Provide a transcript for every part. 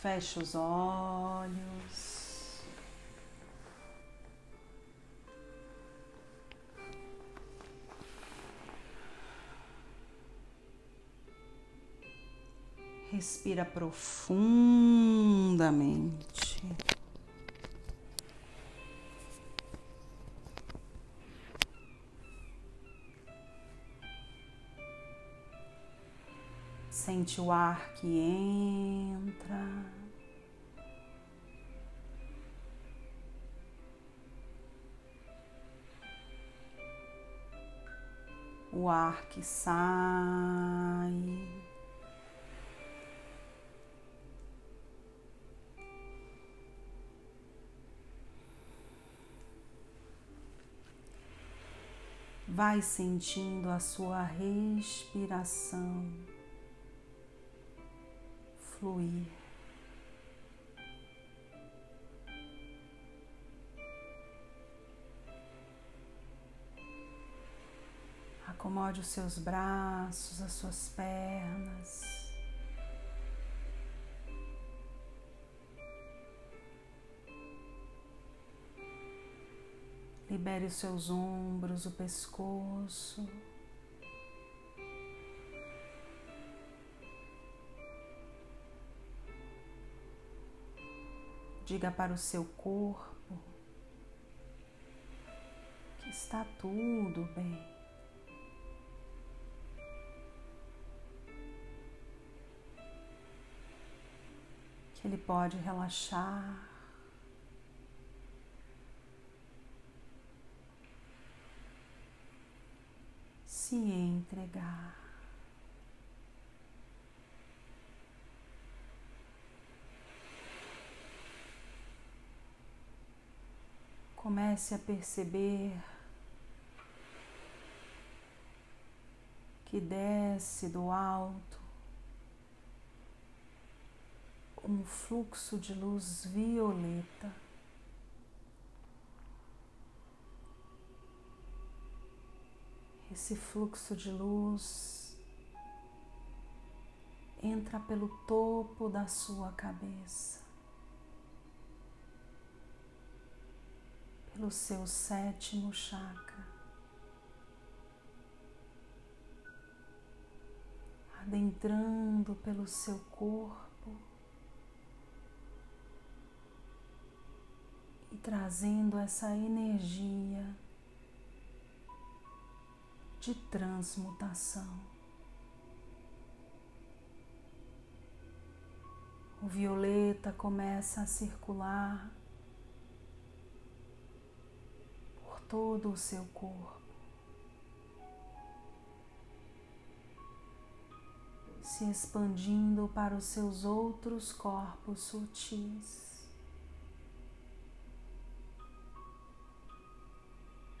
Feche os olhos. Respira profundamente. Sente o ar que entra. O ar que sai. Vai sentindo a sua respiração fluir. Acomode os seus braços, as suas pernas. Libere os seus ombros, o pescoço. Diga para o seu corpo que está tudo bem. Que ele pode relaxar. Se entregar. Comece a perceber que desce do alto um fluxo de luz violeta. Esse fluxo de luz entra pelo topo da sua cabeça. Pelo seu sétimo chakra, adentrando pelo seu corpo e trazendo essa energia de transmutação. O violeta começa a circular todo o seu corpo. Se expandindo para os seus outros corpos sutis,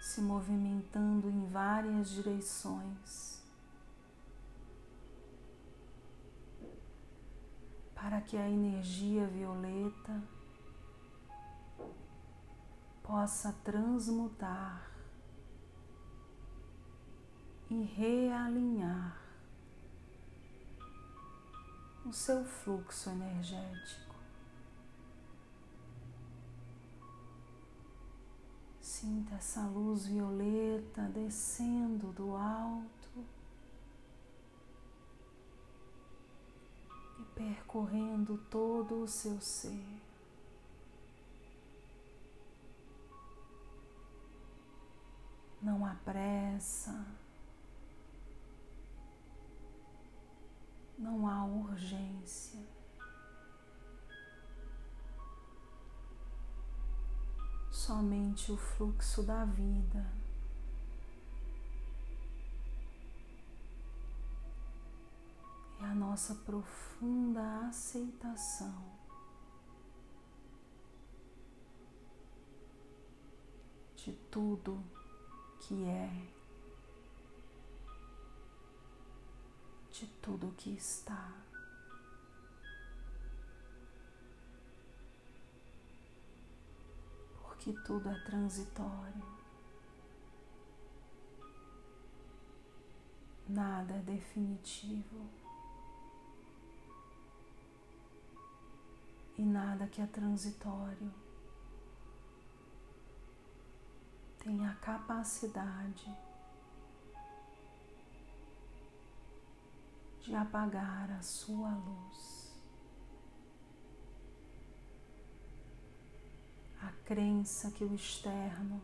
se movimentando em várias direções, para que a energia violeta possa transmutar e realinhar o seu fluxo energético. Sinta essa luz violeta descendo do alto e percorrendo todo o seu ser. Não há pressa, não há urgência. Somente o fluxo da vida. E a nossa profunda aceitação de tudo que é, de tudo que está. Porque tudo é transitório. Nada é definitivo. e nada que é transitório tem a capacidade de apagar a sua luz. A crença que o externo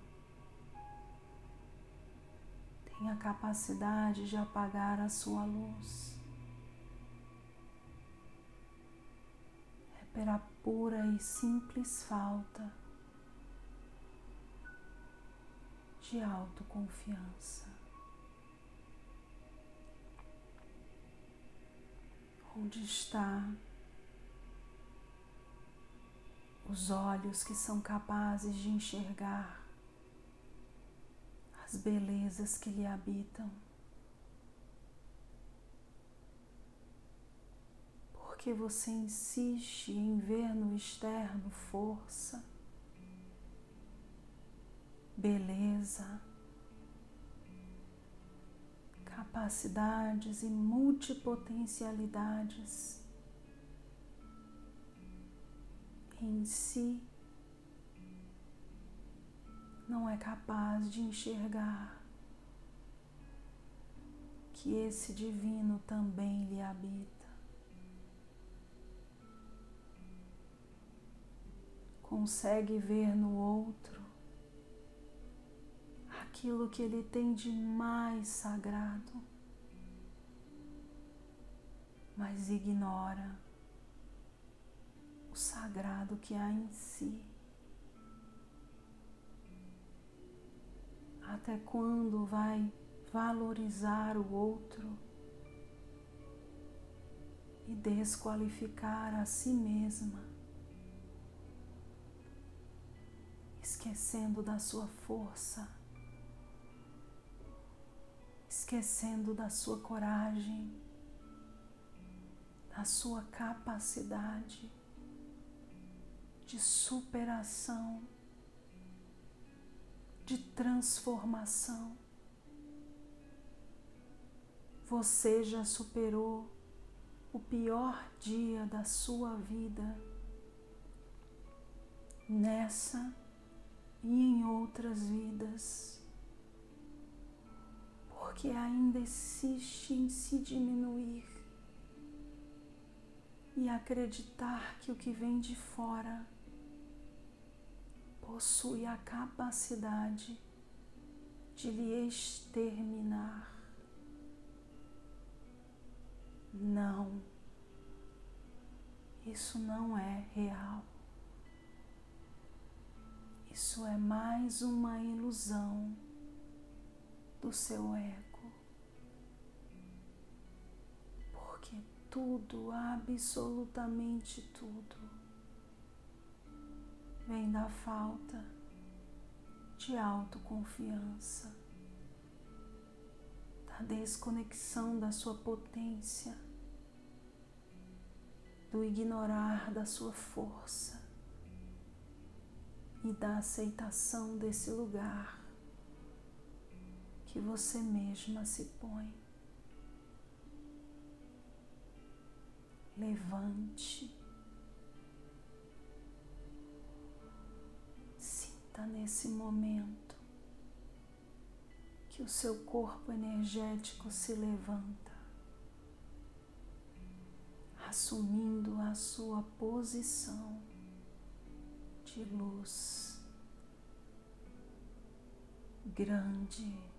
tem a capacidade de apagar a sua luz. É pela pura e simples falta de autoconfiança. Onde está os olhos que são capazes de enxergar as belezas que lhe habitam. Porque você insiste em ver no externo força, beleza, capacidades e multipotencialidades em si não é capaz de enxergar que esse divino também lhe habita. Consegue ver no outro aquilo que ele tem de mais sagrado, mas ignora o sagrado que há em si. Até quando vai valorizar o outro e desqualificar a si mesma, esquecendo da sua força, esquecendo da sua coragem, da sua capacidade de superação de transformação. Você já superou o pior dia da sua vida nessa e em outras vidas, porque ainda insiste em se diminuir e acreditar que o que vem de fora possui a capacidade de lhe exterminar. Não, isso não é real. Isso é mais uma ilusão do seu ego. Porque tudo, absolutamente tudo, vem da falta de autoconfiança, da desconexão da sua potência, do ignorar da sua força e da aceitação desse lugar que você mesma se põe. Levante Sinta nesse momento que o seu corpo energético se levanta, assumindo a sua posição de luz grande,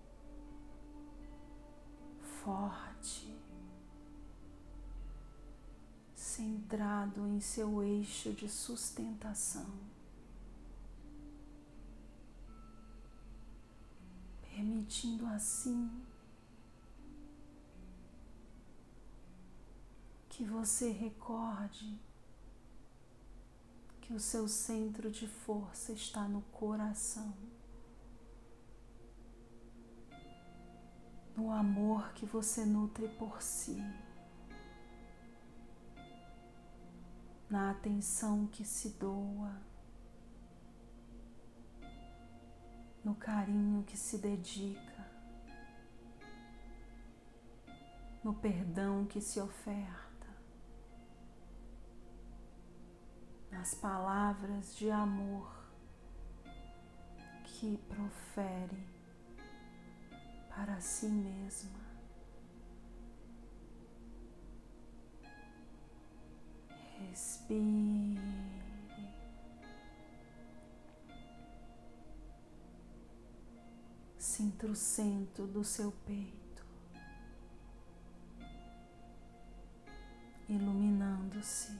forte, centrado em seu eixo de sustentação. permitindo assim que você recorde que o seu centro de força está no coração, no amor que você nutre por si, na atenção que se doa. No carinho que se dedica, no perdão que se oferta, as palavras de amor que profere para si mesma. Respire. Sinta o centro do seu peito iluminando-se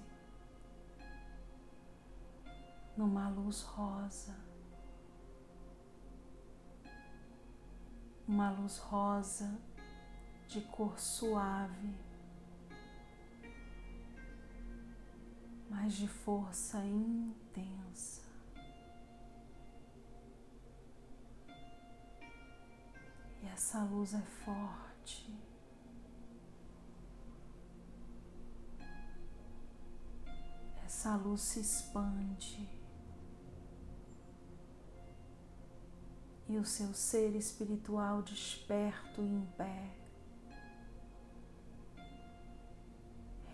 numa luz rosa. Uma luz rosa de cor suave, mas de força intensa. E essa luz é forte. Essa luz se expande. E o seu ser espiritual desperto e em pé,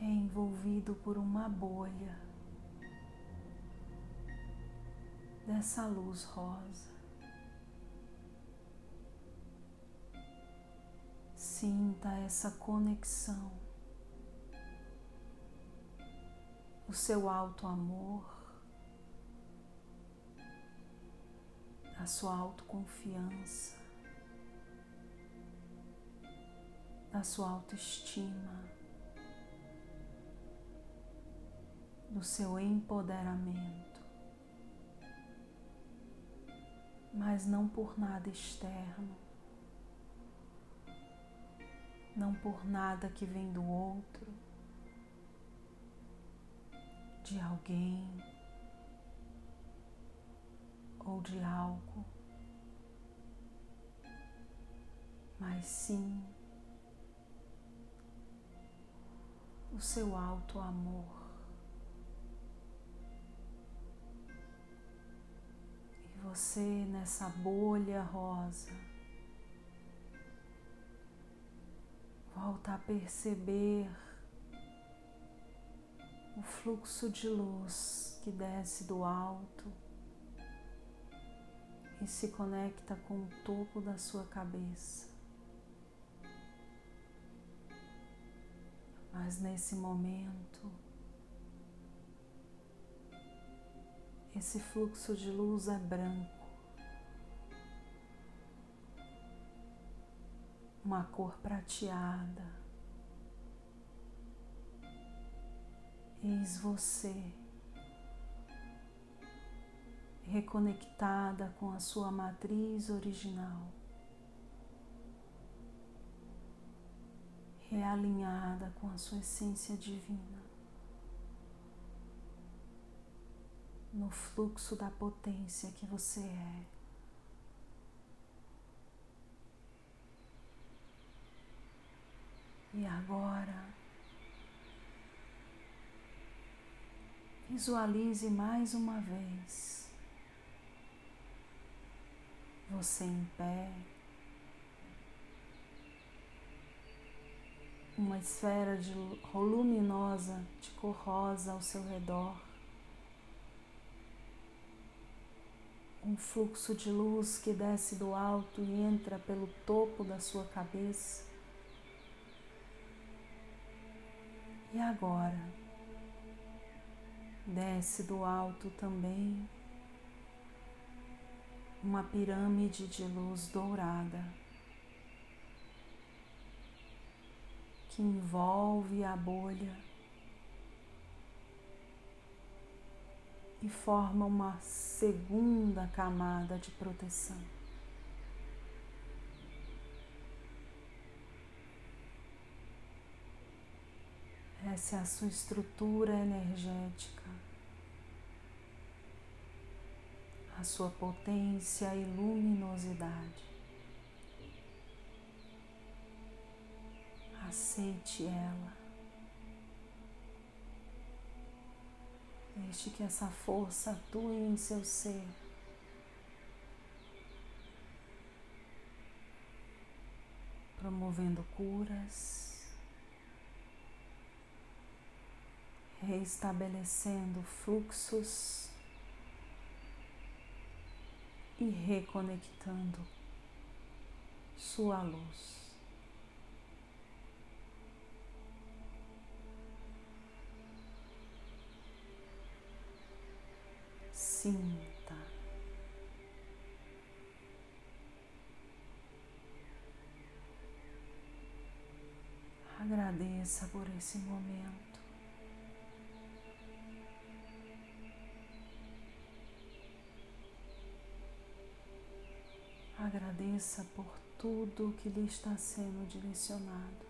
envolvido por uma bolha dessa luz rosa. Sinta essa conexão, o seu alto amor sua autoconfiança, da sua autoestima, do seu empoderamento, mas não por nada externo, não por nada que vem do outro, de alguém ou de algo, mas sim o seu alto amor. E você nessa bolha rosa volta a perceber o fluxo de luz que desce do alto e se conecta com o topo da sua cabeça. Mas nesse momento, esse fluxo de luz é branco, uma cor prateada. Eis você reconectada com a sua matriz original, realinhada com a sua essência divina, no fluxo da potência que você é. E agora, visualize mais uma vez você em pé, uma esfera de luminosa de cor rosa ao seu redor, um fluxo de luz que desce do alto e entra pelo topo da sua cabeça. E agora, desce do alto também uma pirâmide de luz dourada que envolve a bolha e forma uma segunda camada de proteção. Essa é a sua estrutura energética. A sua potência e luminosidade. Aceite ela. Deixe que essa força atue em seu ser. Promovendo curas, reestabelecendo fluxos e reconectando sua luz. Sinta. Agradeça por esse momento. Agradeça por tudo que lhe está sendo direcionado.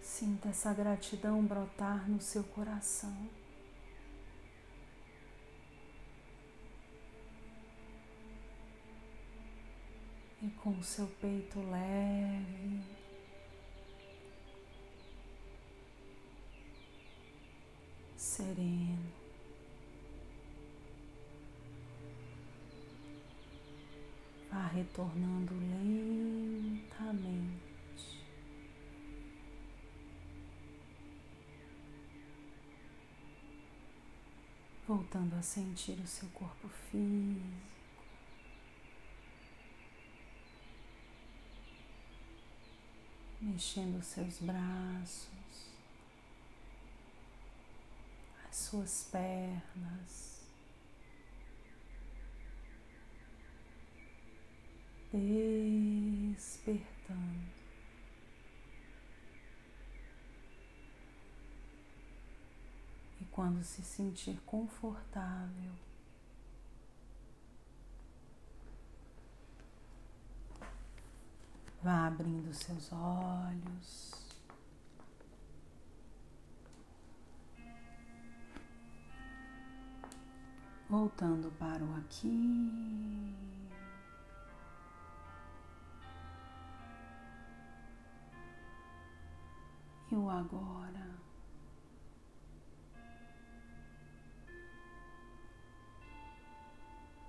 Sinta essa gratidão brotar no seu coração. E com o seu peito leve, sereno. Vá retornando lentamente. Voltando a sentir o seu corpo físico. Mexendo os seus braços, as suas pernas. Despertando. E quando se sentir confortável, vá abrindo seus olhos. Voltando para o aqui e o agora.